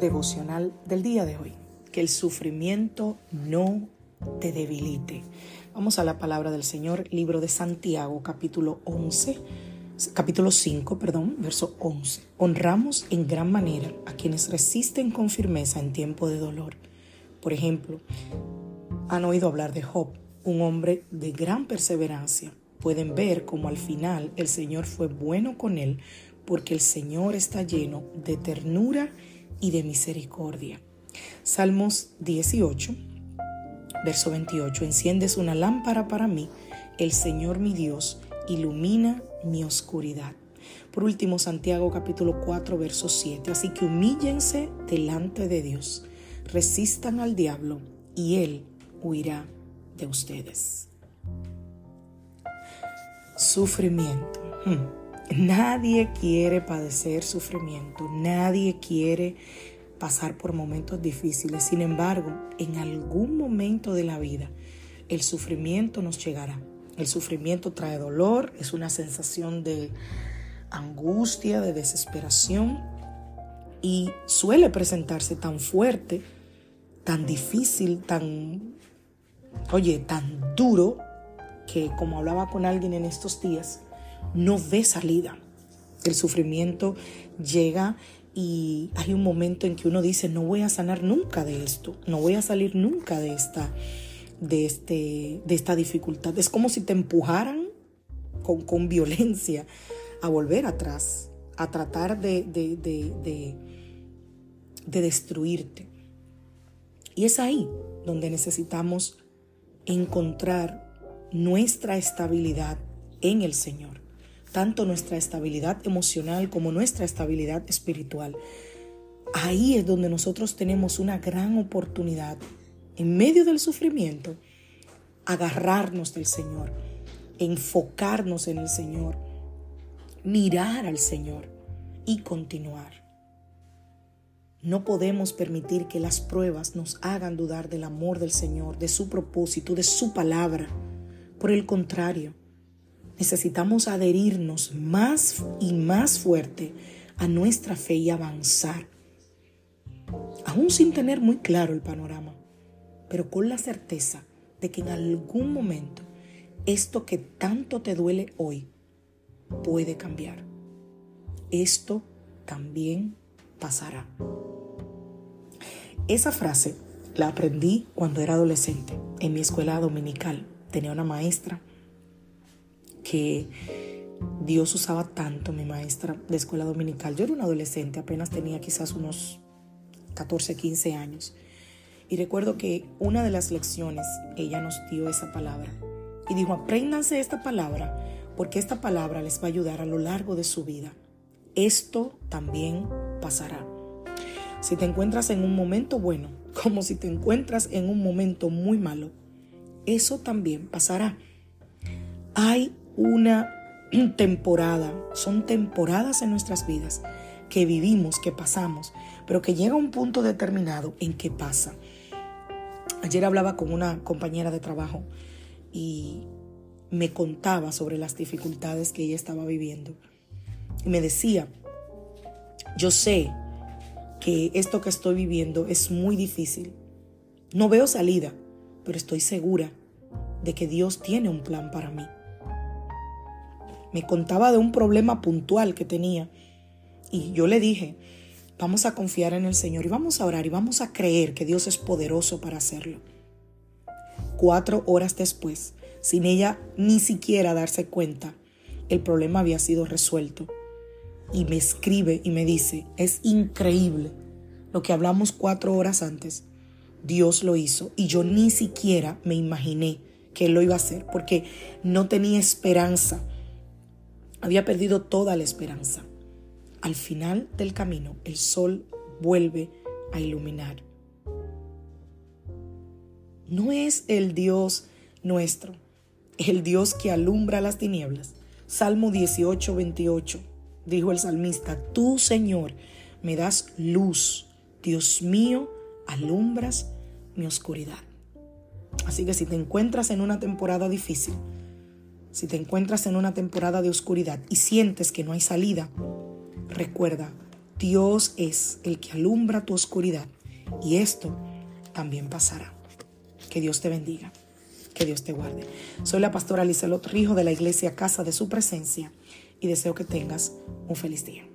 Devocional del día de hoy. Que el sufrimiento no te debilite. Vamos a la palabra del Señor, libro de Santiago, capítulo 11, capítulo 5, perdón, verso 11. Honramos en gran manera a quienes resisten con firmeza en tiempo de dolor. Por ejemplo, han oído hablar de Job, un hombre de gran perseverancia. Pueden ver cómo al final el Señor fue bueno con él porque el Señor está lleno de ternura y de misericordia. Salmos 18, verso 28. Enciendes una lámpara para mí, el Señor mi Dios ilumina mi oscuridad. Por último, Santiago capítulo 4, verso 7. Así que humíllense delante de Dios, resistan al diablo y él huirá de ustedes. Sufrimiento. Hmm. Nadie quiere padecer sufrimiento, nadie quiere pasar por momentos difíciles. Sin embargo, en algún momento de la vida, el sufrimiento nos llegará. El sufrimiento trae dolor, es una sensación de angustia, de desesperación y suele presentarse tan fuerte, tan difícil, tan, oye, tan duro, que como hablaba con alguien en estos días, no ve salida. El sufrimiento llega y hay un momento en que uno dice, no voy a sanar nunca de esto, no voy a salir nunca de esta, de este, de esta dificultad. Es como si te empujaran con, con violencia a volver atrás, a tratar de, de, de, de destruirte. Y es ahí donde necesitamos encontrar nuestra estabilidad en el Señor tanto nuestra estabilidad emocional como nuestra estabilidad espiritual. Ahí es donde nosotros tenemos una gran oportunidad, en medio del sufrimiento, agarrarnos del Señor, enfocarnos en el Señor, mirar al Señor y continuar. No podemos permitir que las pruebas nos hagan dudar del amor del Señor, de su propósito, de su palabra. Por el contrario, necesitamos adherirnos más y más fuerte a nuestra fe y avanzar, aún sin tener muy claro el panorama, pero con la certeza de que en algún momento esto que tanto te duele hoy puede cambiar. Esto también pasará. Esa frase la aprendí cuando era adolescente en mi escuela dominical. Tenía una maestra que Dios usaba tanto, mi maestra de escuela dominical. Yo era una adolescente, apenas tenía quizás unos 14, 15 años. Y recuerdo que una de las lecciones ella nos dio esa palabra. Y dijo, apréndanse esta palabra, porque esta palabra les va a ayudar a lo largo de su vida. Esto también pasará. Si te encuentras en un momento bueno, como si te encuentras en un momento muy malo, eso también pasará. Hay una temporada, son temporadas en nuestras vidas que vivimos, que pasamos, pero que llega un punto determinado en que pasa. Ayer hablaba con una compañera de trabajo y me contaba sobre las dificultades que ella estaba viviendo. Y me decía, yo sé que esto que estoy viviendo es muy difícil. No veo salida, pero estoy segura de que Dios tiene un plan para mí. Me contaba de un problema puntual que tenía. Y yo le dije, vamos a confiar en el Señor y vamos a orar y vamos a creer que Dios es poderoso para hacerlo. Cuatro horas después, sin ella ni siquiera darse cuenta, el problema había sido resuelto. Y me escribe y me dice, es increíble lo que hablamos cuatro horas antes, Dios lo hizo y yo ni siquiera me imaginé que Él lo iba a hacer porque no tenía esperanza. Había perdido toda la esperanza. Al final del camino, el sol vuelve a iluminar. No es el Dios nuestro, el Dios que alumbra las tinieblas. Salmo 18, 28, dijo el salmista, tú Señor me das luz, Dios mío, alumbras mi oscuridad. Así que si te encuentras en una temporada difícil, si te encuentras en una temporada de oscuridad y sientes que no hay salida, recuerda, Dios es el que alumbra tu oscuridad y esto también pasará. Que Dios te bendiga. Que Dios te guarde. Soy la pastora Lizelot Rijo de la iglesia Casa de Su Presencia y deseo que tengas un feliz día.